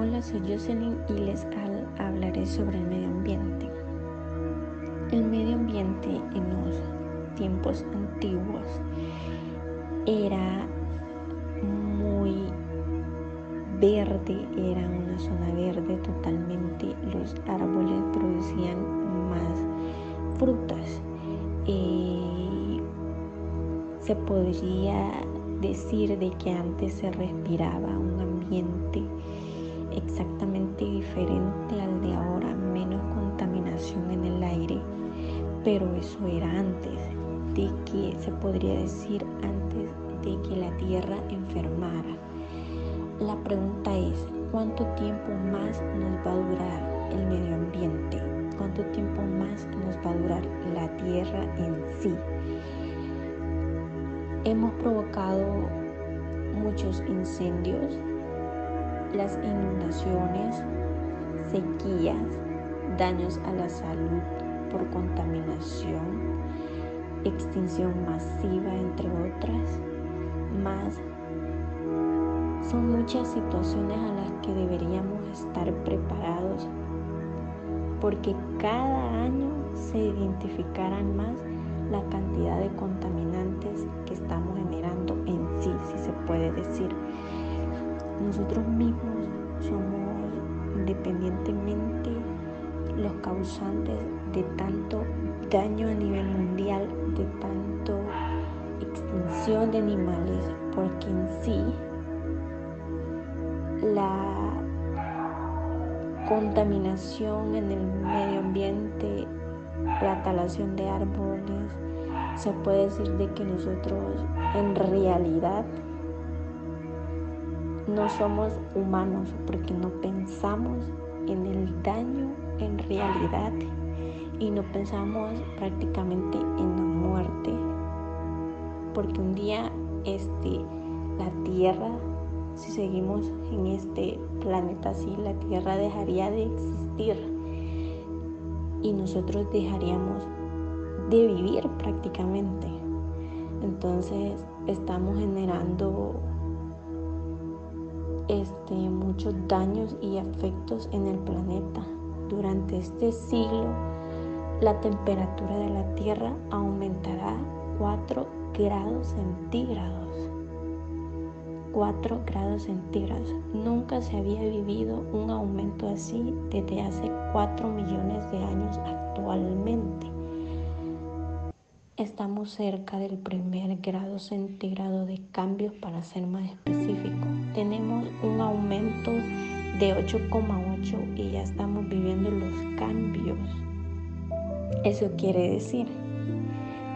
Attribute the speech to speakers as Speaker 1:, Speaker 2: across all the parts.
Speaker 1: Hola, soy Jocelyn y les hablaré sobre el medio ambiente. El medio ambiente en los tiempos antiguos era muy verde, era una zona verde totalmente, los árboles producían más frutas. Eh, se podría decir de que antes se respiraba un ambiente exactamente diferente al de ahora, menos contaminación en el aire, pero eso era antes de que se podría decir antes de que la tierra enfermara. La pregunta es, ¿cuánto tiempo más nos va a durar el medio ambiente? ¿Cuánto tiempo más nos va a durar la tierra en sí? Hemos provocado muchos incendios, las inundaciones, sequías, daños a la salud por contaminación, extinción masiva, entre otras, más. Son muchas situaciones a las que deberíamos estar preparados porque cada año se identificarán más la cantidad de contaminantes que estamos generando en sí, si se puede decir nosotros independientemente los causantes de tanto daño a nivel mundial, de tanto extinción de animales, porque en sí la contaminación en el medio ambiente, la talación de árboles, se puede decir de que nosotros en realidad no somos humanos porque no pensamos en el daño en realidad y no pensamos prácticamente en la muerte. Porque un día este la tierra si seguimos en este planeta así la tierra dejaría de existir y nosotros dejaríamos de vivir prácticamente. Entonces estamos generando este, muchos daños y efectos en el planeta. Durante este siglo, la temperatura de la Tierra aumentará 4 grados centígrados. 4 grados centígrados. Nunca se había vivido un aumento así desde hace 4 millones de años actualmente. Estamos cerca del primer grado centígrado de cambios para ser más específico. Tenemos un aumento de 8,8 y ya estamos viviendo los cambios. Eso quiere decir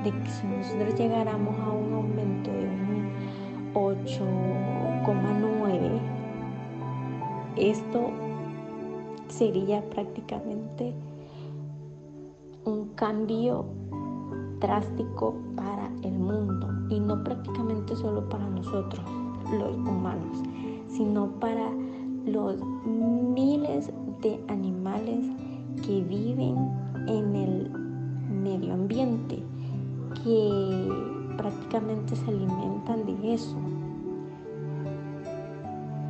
Speaker 1: de que si nosotros llegáramos a un aumento de un 8,9, esto sería prácticamente un cambio drástico para el mundo y no prácticamente solo para nosotros, los humanos, sino para los miles de animales que viven en el medio ambiente, que prácticamente se alimentan de eso.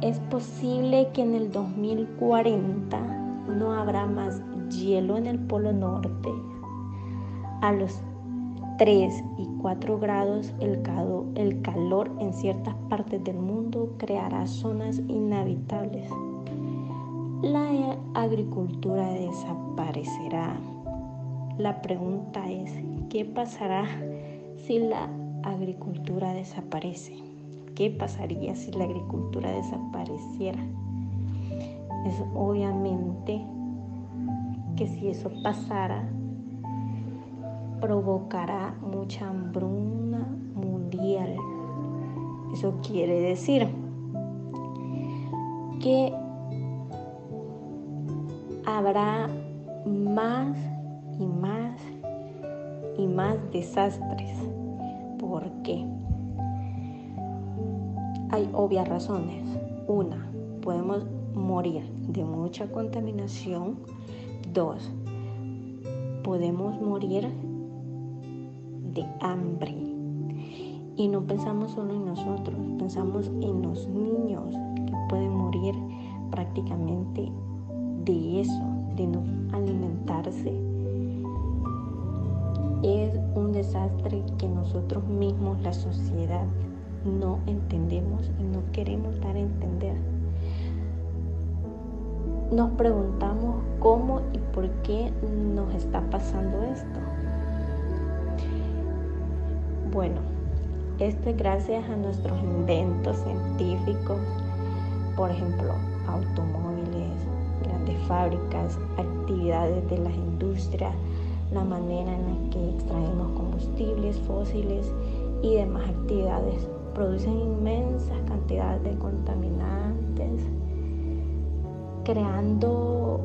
Speaker 1: Es posible que en el 2040 no habrá más hielo en el Polo Norte. A los 3 y 4 grados el, calor en ciertas partes del mundo creará zonas inhabitables. La agricultura desaparecerá. La pregunta es, ¿qué pasará si la agricultura desaparece? ¿Qué pasaría si la agricultura desapareciera? Es obviamente que si eso pasara, provocará mucha hambruna mundial. Eso quiere decir que habrá más y más y más desastres. ¿Por qué? Hay obvias razones. Una, podemos morir de mucha contaminación. Dos, podemos morir de hambre. Y no pensamos solo en nosotros, pensamos en los niños que pueden morir prácticamente de eso, de no alimentarse. Es un desastre que nosotros mismos, la sociedad, no entendemos y no queremos dar a entender. Nos preguntamos cómo y por qué nos está pasando esto. Bueno, esto es gracias a nuestros inventos científicos, por ejemplo, automóviles, grandes fábricas, actividades de las industrias, la manera en la que extraemos combustibles fósiles y demás actividades. Producen inmensas cantidades de contaminantes, creando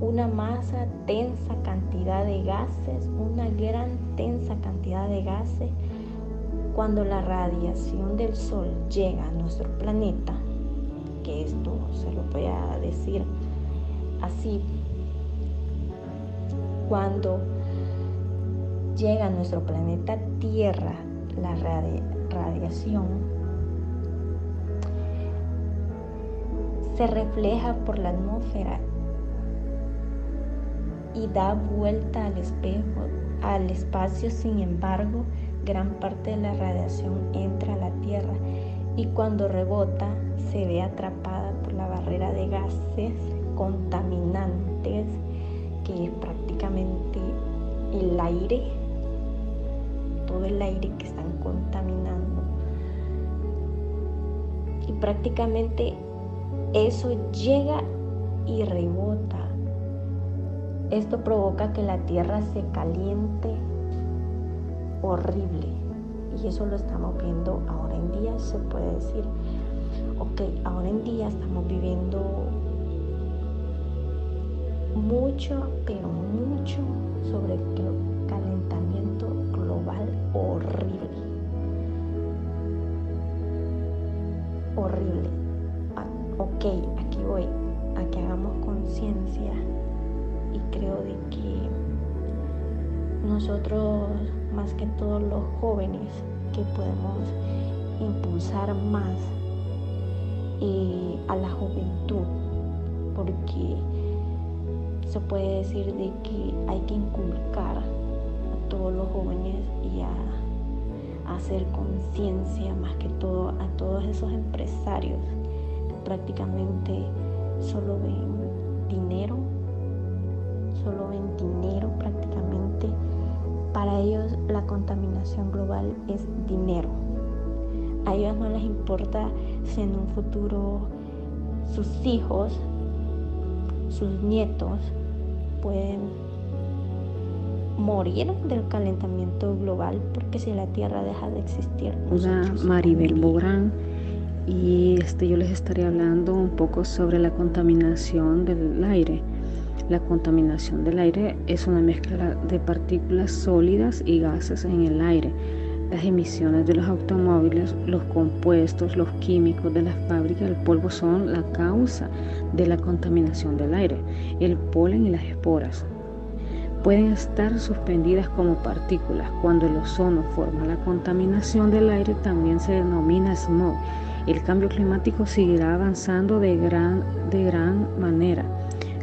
Speaker 1: una masa densa cantidad de gases, una gran densa cantidad de gases. Cuando la radiación del Sol llega a nuestro planeta, que esto se lo voy a decir así, cuando llega a nuestro planeta Tierra la radiación se refleja por la atmósfera y da vuelta al espejo, al espacio, sin embargo, gran parte de la radiación entra a la Tierra y cuando rebota se ve atrapada por la barrera de gases contaminantes que es prácticamente el aire todo el aire que están contaminando. Y prácticamente eso llega y rebota. Esto provoca que la tierra se caliente horrible. Y eso lo estamos viendo ahora en día, se puede decir. Ok, ahora en día estamos viviendo mucho, pero mucho sobre el calentamiento horrible. Horrible. Ah, ok, aquí voy a que hagamos conciencia creo de que nosotros, más que todos los jóvenes, que podemos impulsar más eh, a la juventud, porque se puede decir de que hay que inculcar todos los jóvenes y a, hacer conciencia más que todo a todos esos empresarios que prácticamente solo ven dinero, solo ven dinero prácticamente. Para ellos la contaminación global es dinero. A ellos no les importa si en un futuro sus hijos, sus nietos pueden morir del calentamiento global porque si la Tierra deja de existir.
Speaker 2: Hola, Maribel Borán y este, yo les estaré hablando un poco sobre la contaminación del aire. La contaminación del aire es una mezcla de partículas sólidas y gases en el aire. Las emisiones de los automóviles, los compuestos, los químicos de las fábricas, el polvo son la causa de la contaminación del aire. El polen y las esporas pueden estar suspendidas como partículas. Cuando el ozono forma la contaminación del aire también se denomina smog. El cambio climático seguirá avanzando de gran, de gran manera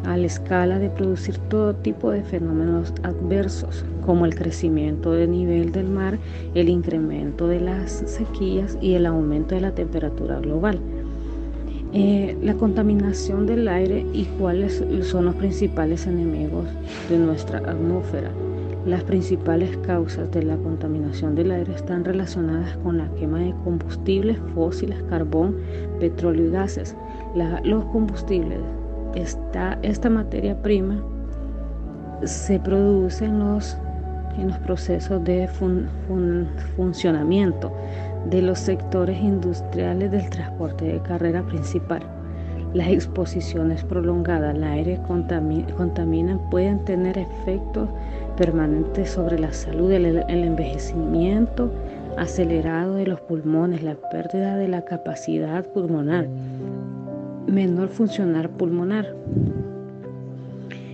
Speaker 2: a la escala de producir todo tipo de fenómenos adversos, como el crecimiento del nivel del mar, el incremento de las sequías y el aumento de la temperatura global. Eh, la contaminación del aire y cuáles son los principales enemigos de nuestra atmósfera. Las principales causas de la contaminación del aire están relacionadas con la quema de combustibles fósiles, carbón, petróleo y gases. los combustibles, esta, materia prima se produce en los, en los procesos de funcionamiento de los sectores industriales del transporte de carrera principal. Las exposiciones prolongadas al aire contaminan pueden tener efectos permanentes sobre la salud, el envejecimiento acelerado de los pulmones, la pérdida de la capacidad pulmonar, menor funcionar pulmonar,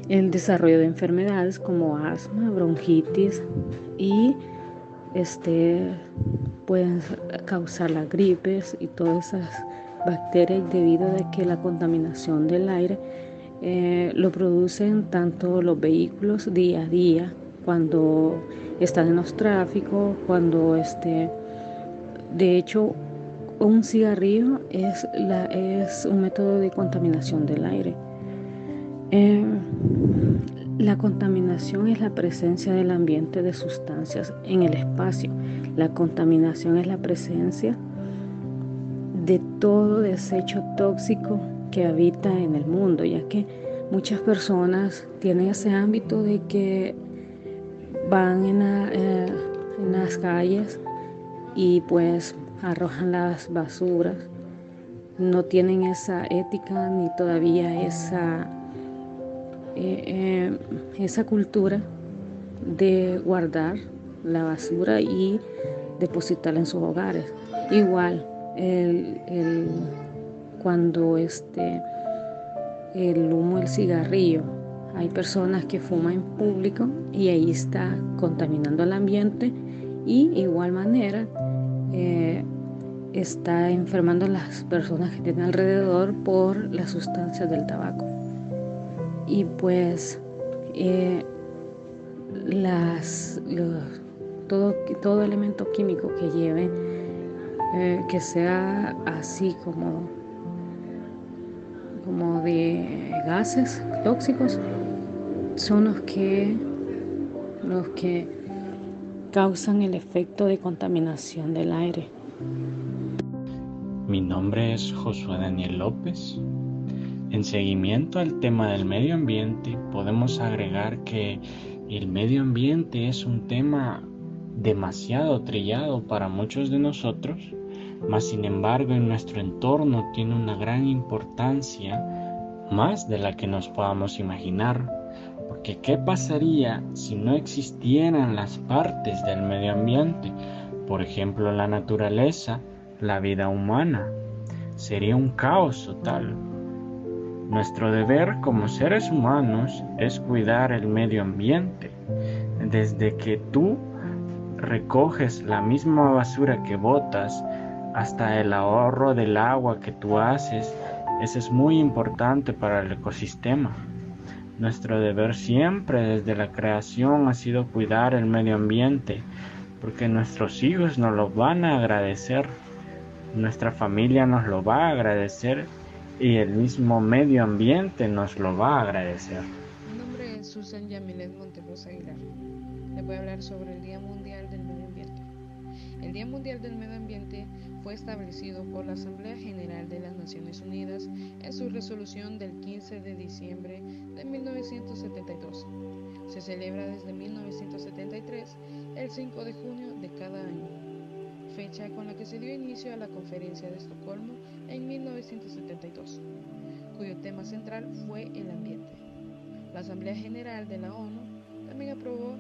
Speaker 2: el desarrollo de enfermedades como asma, bronquitis y este, pueden causar las gripes y todas esas bacterias debido a que la contaminación del aire eh, lo producen tanto los vehículos día a día cuando están en los tráficos, cuando este, de hecho un cigarrillo es, la, es un método de contaminación del aire. Eh, la contaminación es la presencia del ambiente de sustancias en el espacio. La contaminación es la presencia de todo desecho tóxico que habita en el mundo, ya que muchas personas tienen ese ámbito de que van en, eh, en las calles y pues arrojan las basuras, no tienen esa ética ni todavía esa eh, eh, esa cultura de guardar la basura y depositarla en sus hogares. Igual, el, cuando este, el humo del cigarrillo, hay personas que fuman en público y ahí está contaminando el ambiente y igual manera eh, está enfermando a las personas que tienen alrededor por las sustancias del tabaco. Y pues eh, las, todo, todo elemento químico que lleve, eh, que sea así como, como de gases tóxicos, son los que, los que causan el efecto de contaminación del aire.
Speaker 3: Mi nombre es Josué Daniel López, en seguimiento al tema del medio ambiente, podemos agregar que el medio ambiente es un tema demasiado trillado para muchos de nosotros, mas sin embargo en nuestro entorno tiene una gran importancia, más de la que nos podamos imaginar. Porque ¿qué pasaría si no existieran las partes del medio ambiente? Por ejemplo, la naturaleza, la vida humana. Sería un caos total. Nuestro deber como seres humanos es cuidar el medio ambiente. Desde que tú recoges la misma basura que botas hasta el ahorro del agua que tú haces, eso es muy importante para el ecosistema. Nuestro deber siempre desde la creación ha sido cuidar el medio ambiente, porque nuestros hijos nos lo van a agradecer, nuestra familia nos lo va a agradecer y el mismo medio ambiente nos lo va a agradecer.
Speaker 4: Mi nombre es Susan Yamilet Monterosa Aguilar. Le voy a hablar sobre el Día Mundial del Ambiente. El Día Mundial del Medio Ambiente fue establecido por la Asamblea General de las Naciones Unidas en su resolución del 15 de diciembre de 1972. Se celebra desde 1973 el 5 de junio de cada año fecha con la que se dio inicio a la Conferencia de Estocolmo en 1972, cuyo tema central fue el ambiente. La Asamblea General de la ONU también aprobó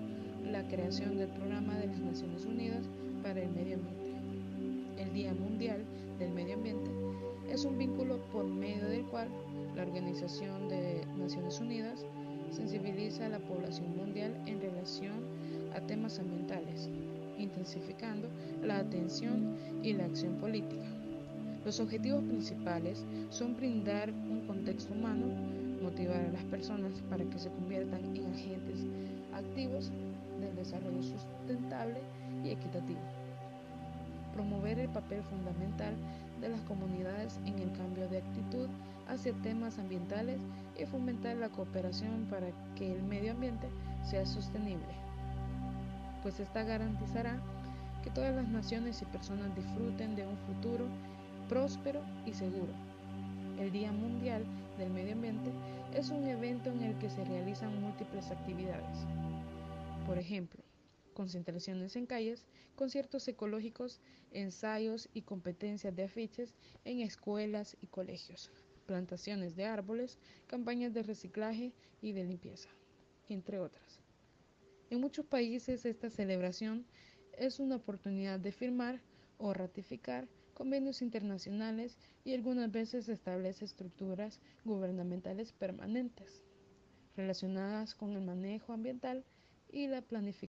Speaker 4: la creación del Programa de las Naciones Unidas para el Medio Ambiente. El Día Mundial del Medio Ambiente es un vínculo por medio del cual la Organización de Naciones Unidas sensibiliza a la población mundial en relación a temas ambientales intensificando la atención y la acción política. Los objetivos principales son brindar un contexto humano, motivar a las personas para que se conviertan en agentes activos del desarrollo sustentable y equitativo, promover el papel fundamental de las comunidades en el cambio de actitud hacia temas ambientales y fomentar la cooperación para que el medio ambiente sea sostenible pues esta garantizará que todas las naciones y personas disfruten de un futuro próspero y seguro. El Día Mundial del Medio Ambiente es un evento en el que se realizan múltiples actividades. Por ejemplo, concentraciones en calles, conciertos ecológicos, ensayos y competencias de afiches en escuelas y colegios, plantaciones de árboles, campañas de reciclaje y de limpieza, entre otras. En muchos países esta celebración es una oportunidad de firmar o ratificar convenios internacionales y algunas veces establece estructuras gubernamentales permanentes relacionadas con el manejo ambiental y la planificación